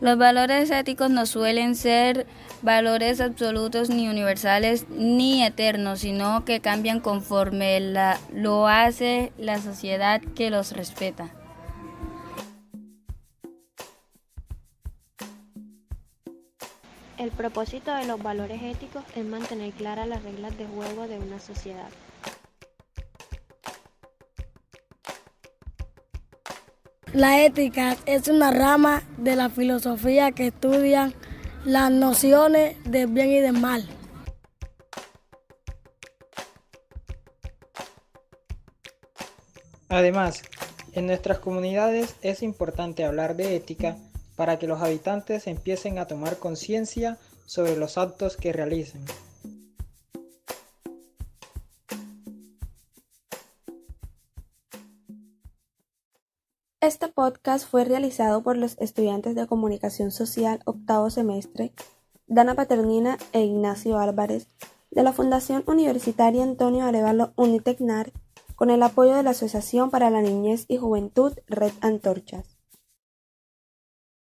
Los valores éticos no suelen ser valores absolutos ni universales ni eternos, sino que cambian conforme lo hace la sociedad que los respeta. El propósito de los valores éticos es mantener claras las reglas de juego de una sociedad. La ética es una rama de la filosofía que estudia las nociones del bien y del mal. Además, en nuestras comunidades es importante hablar de ética para que los habitantes empiecen a tomar conciencia sobre los actos que realizan. Este podcast fue realizado por los estudiantes de Comunicación Social octavo semestre, Dana Paternina e Ignacio Álvarez, de la Fundación Universitaria Antonio Arevalo Unitecnar, con el apoyo de la Asociación para la Niñez y Juventud Red Antorchas.